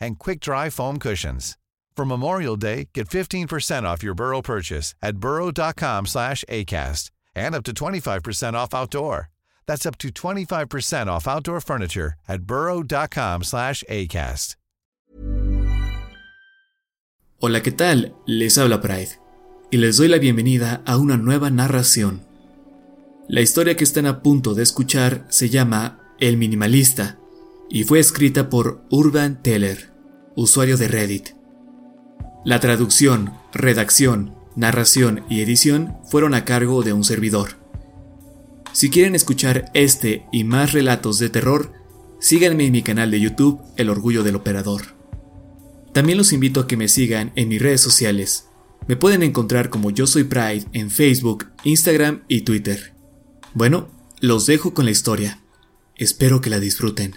and quick-dry foam cushions. For Memorial Day, get 15% off your Burrow purchase at burrow.com slash ACAST and up to 25% off outdoor. That's up to 25% off outdoor furniture at burrow.com slash ACAST. Hola, ¿qué tal? Les habla Pride y les doy la bienvenida a una nueva narración. La historia que están a punto de escuchar se llama El Minimalista y fue escrita por Urban Teller, usuario de Reddit. La traducción, redacción, narración y edición fueron a cargo de un servidor. Si quieren escuchar este y más relatos de terror, síganme en mi canal de YouTube El Orgullo del Operador. También los invito a que me sigan en mis redes sociales. Me pueden encontrar como Yo Soy Pride en Facebook, Instagram y Twitter. Bueno, los dejo con la historia. Espero que la disfruten.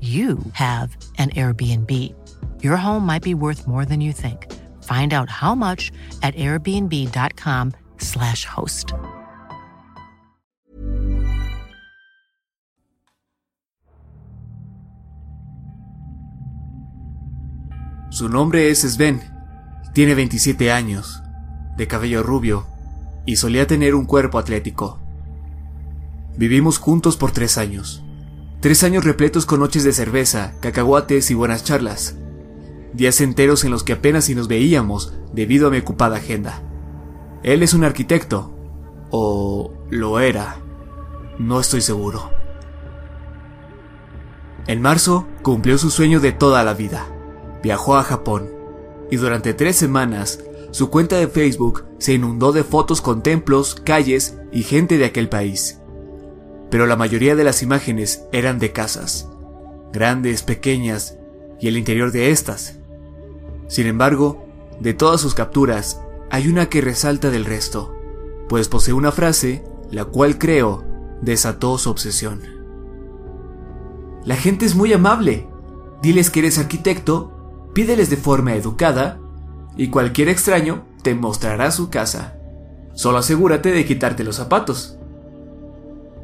you have an Airbnb. Your home might be worth more than you think. Find out how much at airbnb.com/slash host. Su nombre es Sven. Tiene 27 años, de cabello rubio, y solía tener un cuerpo atlético. Vivimos juntos por tres años. Tres años repletos con noches de cerveza, cacahuates y buenas charlas. Días enteros en los que apenas si nos veíamos debido a mi ocupada agenda. Él es un arquitecto. O lo era. No estoy seguro. En marzo cumplió su sueño de toda la vida. Viajó a Japón. Y durante tres semanas, su cuenta de Facebook se inundó de fotos con templos, calles y gente de aquel país pero la mayoría de las imágenes eran de casas, grandes, pequeñas, y el interior de estas. Sin embargo, de todas sus capturas, hay una que resalta del resto, pues posee una frase, la cual creo desató su obsesión. La gente es muy amable. Diles que eres arquitecto, pídeles de forma educada, y cualquier extraño te mostrará su casa. Solo asegúrate de quitarte los zapatos.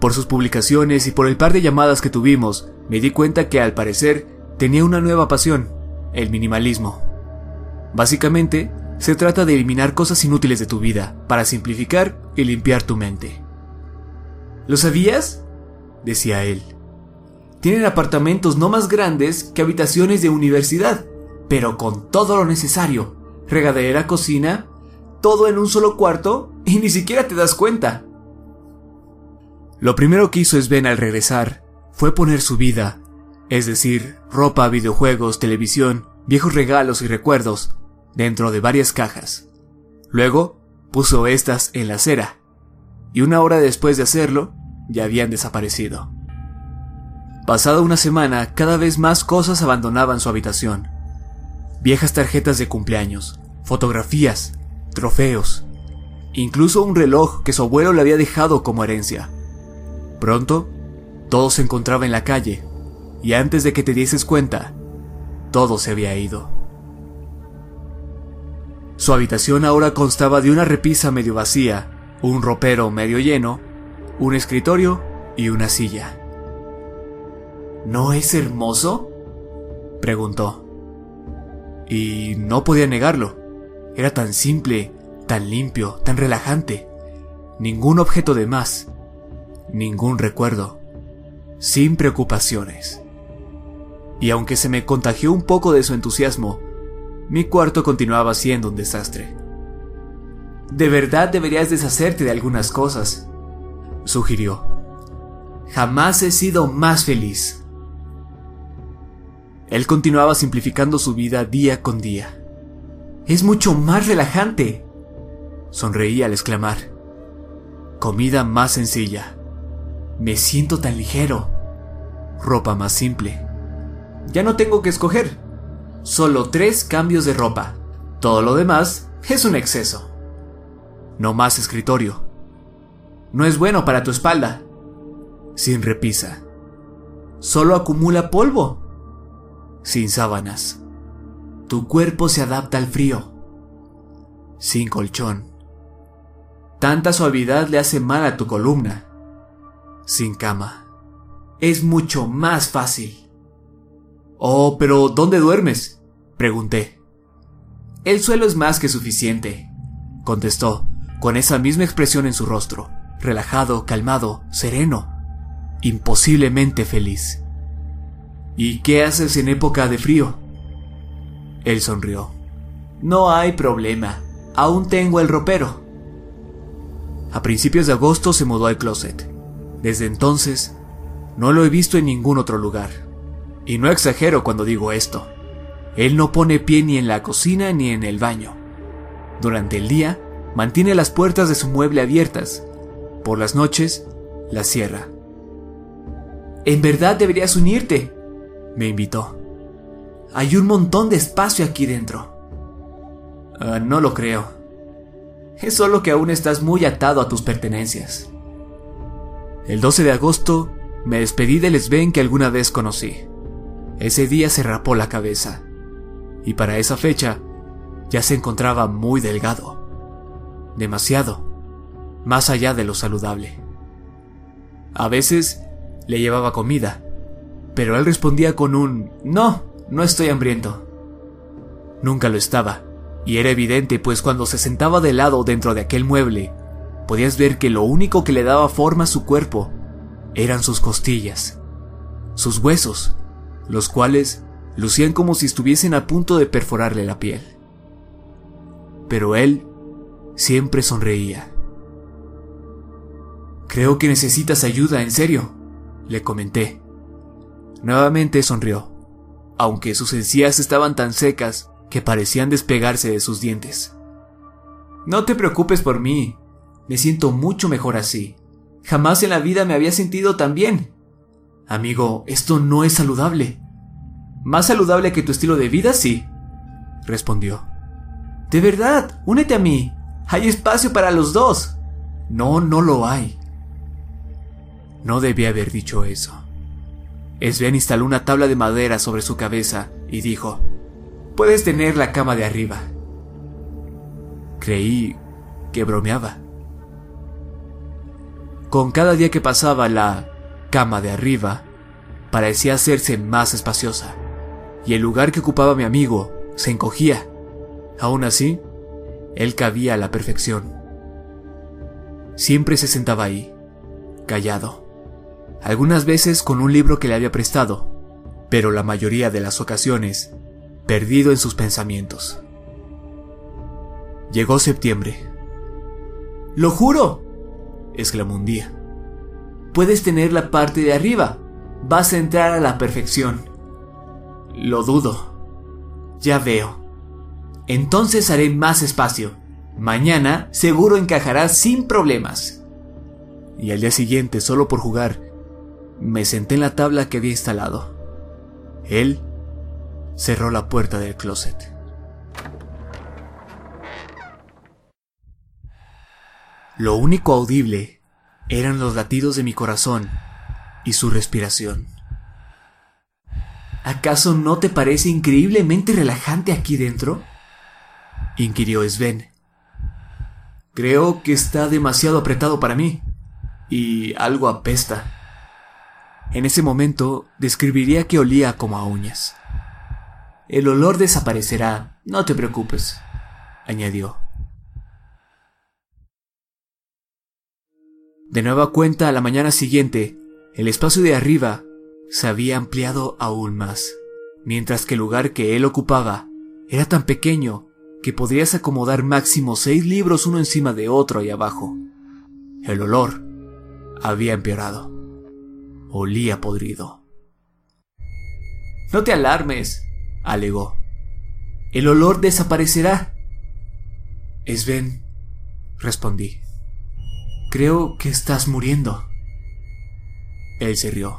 Por sus publicaciones y por el par de llamadas que tuvimos, me di cuenta que al parecer tenía una nueva pasión, el minimalismo. Básicamente, se trata de eliminar cosas inútiles de tu vida para simplificar y limpiar tu mente. ¿Lo sabías? decía él. tienen apartamentos no más grandes que habitaciones de universidad, pero con todo lo necesario. Regadera, cocina, todo en un solo cuarto y ni siquiera te das cuenta. Lo primero que hizo Sven al regresar fue poner su vida, es decir, ropa, videojuegos, televisión, viejos regalos y recuerdos, dentro de varias cajas. Luego, puso estas en la acera, y una hora después de hacerlo, ya habían desaparecido. Pasada una semana, cada vez más cosas abandonaban su habitación. Viejas tarjetas de cumpleaños, fotografías, trofeos, incluso un reloj que su abuelo le había dejado como herencia. Pronto, todo se encontraba en la calle, y antes de que te dieses cuenta, todo se había ido. Su habitación ahora constaba de una repisa medio vacía, un ropero medio lleno, un escritorio y una silla. ¿No es hermoso? preguntó. Y no podía negarlo. Era tan simple, tan limpio, tan relajante. Ningún objeto de más. Ningún recuerdo. Sin preocupaciones. Y aunque se me contagió un poco de su entusiasmo, mi cuarto continuaba siendo un desastre. De verdad deberías deshacerte de algunas cosas, sugirió. Jamás he sido más feliz. Él continuaba simplificando su vida día con día. Es mucho más relajante. Sonreí al exclamar. Comida más sencilla. Me siento tan ligero. Ropa más simple. Ya no tengo que escoger. Solo tres cambios de ropa. Todo lo demás es un exceso. No más escritorio. No es bueno para tu espalda. Sin repisa. Solo acumula polvo sin sábanas. Tu cuerpo se adapta al frío. Sin colchón. Tanta suavidad le hace mal a tu columna. Sin cama. Es mucho más fácil. Oh, pero ¿dónde duermes? Pregunté. El suelo es más que suficiente, contestó, con esa misma expresión en su rostro, relajado, calmado, sereno, imposiblemente feliz. ¿Y qué haces en época de frío? Él sonrió. No hay problema. Aún tengo el ropero. A principios de agosto se mudó al closet. Desde entonces, no lo he visto en ningún otro lugar. Y no exagero cuando digo esto. Él no pone pie ni en la cocina ni en el baño. Durante el día, mantiene las puertas de su mueble abiertas. Por las noches, las cierra. En verdad deberías unirte, me invitó. Hay un montón de espacio aquí dentro. Ah, no lo creo. Es solo que aún estás muy atado a tus pertenencias. El 12 de agosto me despedí del Sven que alguna vez conocí. Ese día se rapó la cabeza. Y para esa fecha ya se encontraba muy delgado. Demasiado. Más allá de lo saludable. A veces le llevaba comida pero él respondía con un No, no estoy hambriento. Nunca lo estaba, y era evidente pues cuando se sentaba de lado dentro de aquel mueble, podías ver que lo único que le daba forma a su cuerpo eran sus costillas, sus huesos, los cuales lucían como si estuviesen a punto de perforarle la piel. Pero él siempre sonreía. Creo que necesitas ayuda, en serio, le comenté. Nuevamente sonrió, aunque sus encías estaban tan secas que parecían despegarse de sus dientes. No te preocupes por mí, me siento mucho mejor así. Jamás en la vida me había sentido tan bien. Amigo, esto no es saludable. Más saludable que tu estilo de vida, sí, respondió. De verdad, únete a mí. Hay espacio para los dos. No, no lo hay. No debía haber dicho eso. Sven instaló una tabla de madera sobre su cabeza y dijo, Puedes tener la cama de arriba. Creí que bromeaba. Con cada día que pasaba la cama de arriba parecía hacerse más espaciosa, y el lugar que ocupaba mi amigo se encogía. Aún así, él cabía a la perfección. Siempre se sentaba ahí, callado algunas veces con un libro que le había prestado, pero la mayoría de las ocasiones perdido en sus pensamientos. Llegó septiembre. ¡Lo juro! Exclamó un día. Puedes tener la parte de arriba. Vas a entrar a la perfección. Lo dudo. Ya veo. Entonces haré más espacio. Mañana seguro encajará sin problemas. Y al día siguiente, solo por jugar, me senté en la tabla que había instalado. Él cerró la puerta del closet. Lo único audible eran los latidos de mi corazón y su respiración. ¿Acaso no te parece increíblemente relajante aquí dentro? inquirió Sven. Creo que está demasiado apretado para mí y algo apesta. En ese momento describiría que olía como a uñas. El olor desaparecerá, no te preocupes, añadió. De nueva cuenta, a la mañana siguiente, el espacio de arriba se había ampliado aún más, mientras que el lugar que él ocupaba era tan pequeño que podrías acomodar máximo seis libros uno encima de otro ahí abajo. El olor había empeorado. Olía podrido. No te alarmes, alegó. El olor desaparecerá. Sven, respondí. Creo que estás muriendo. Él se rió.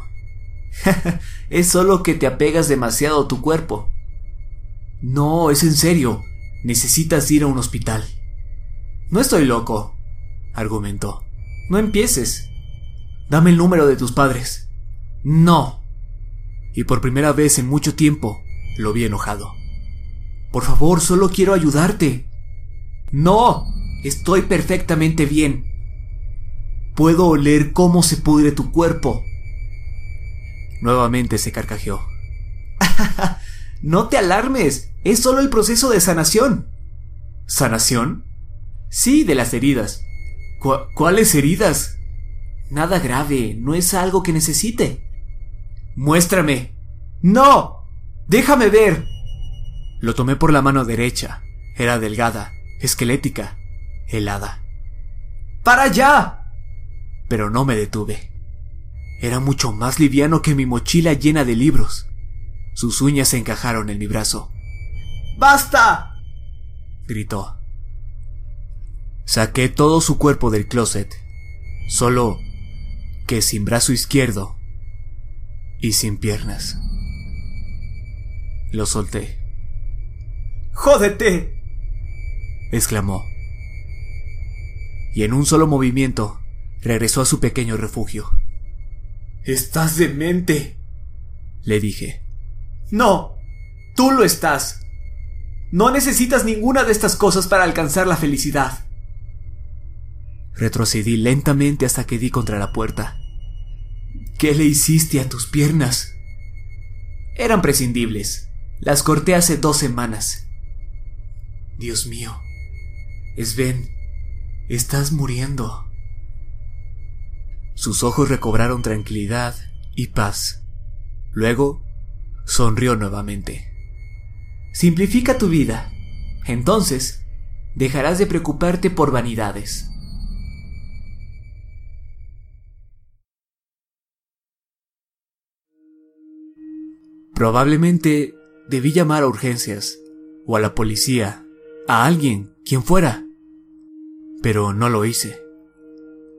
es solo que te apegas demasiado a tu cuerpo. No, es en serio. Necesitas ir a un hospital. No estoy loco, argumentó. No empieces. Dame el número de tus padres. No. Y por primera vez en mucho tiempo lo vi enojado. Por favor, solo quiero ayudarte. No. Estoy perfectamente bien. Puedo oler cómo se pudre tu cuerpo. Nuevamente se carcajeó. no te alarmes. Es solo el proceso de sanación. ¿Sanación? Sí, de las heridas. ¿Cuáles heridas? Nada grave, no es algo que necesite. Muéstrame. No. Déjame ver. Lo tomé por la mano derecha. Era delgada, esquelética, helada. ¡Para allá! Pero no me detuve. Era mucho más liviano que mi mochila llena de libros. Sus uñas se encajaron en mi brazo. ¡Basta! gritó. Saqué todo su cuerpo del closet. Solo que sin brazo izquierdo y sin piernas. Lo solté. ¡Jódete! exclamó. Y en un solo movimiento regresó a su pequeño refugio. Estás demente, le dije. No, tú lo estás. No necesitas ninguna de estas cosas para alcanzar la felicidad. Retrocedí lentamente hasta que di contra la puerta. ¿Qué le hiciste a tus piernas? Eran prescindibles. Las corté hace dos semanas. Dios mío. Sven, estás muriendo. Sus ojos recobraron tranquilidad y paz. Luego, sonrió nuevamente. Simplifica tu vida. Entonces, dejarás de preocuparte por vanidades. Probablemente debí llamar a urgencias, o a la policía, a alguien, quien fuera. Pero no lo hice,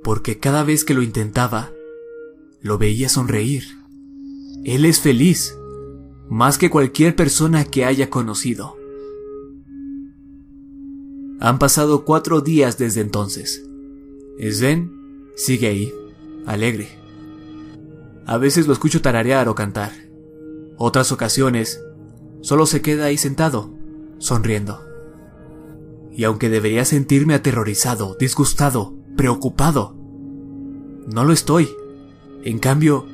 porque cada vez que lo intentaba, lo veía sonreír. Él es feliz, más que cualquier persona que haya conocido. Han pasado cuatro días desde entonces. Sven sigue ahí, alegre. A veces lo escucho tararear o cantar. Otras ocasiones, solo se queda ahí sentado, sonriendo. Y aunque debería sentirme aterrorizado, disgustado, preocupado, no lo estoy. En cambio,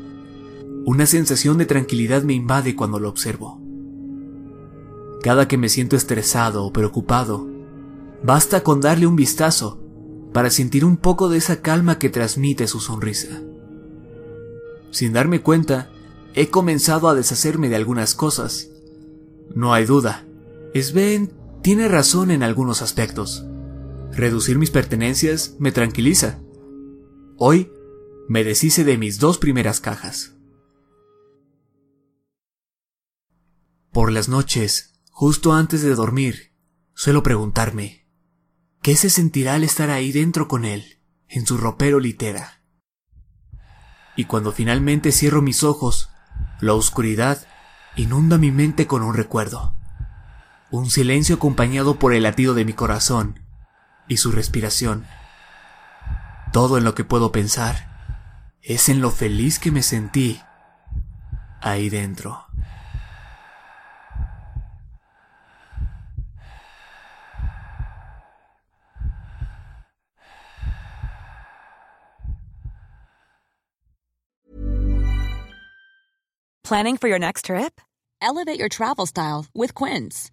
una sensación de tranquilidad me invade cuando lo observo. Cada que me siento estresado o preocupado, basta con darle un vistazo para sentir un poco de esa calma que transmite su sonrisa. Sin darme cuenta, he comenzado a deshacerme de algunas cosas. No hay duda, Sven tiene razón en algunos aspectos. Reducir mis pertenencias me tranquiliza. Hoy me deshice de mis dos primeras cajas. Por las noches, justo antes de dormir, suelo preguntarme, ¿qué se sentirá al estar ahí dentro con él, en su ropero litera? Y cuando finalmente cierro mis ojos, la oscuridad inunda mi mente con un recuerdo. Un silencio acompañado por el latido de mi corazón y su respiración. Todo en lo que puedo pensar es en lo feliz que me sentí ahí dentro. Planning for your next trip? Elevate your travel style with Quince.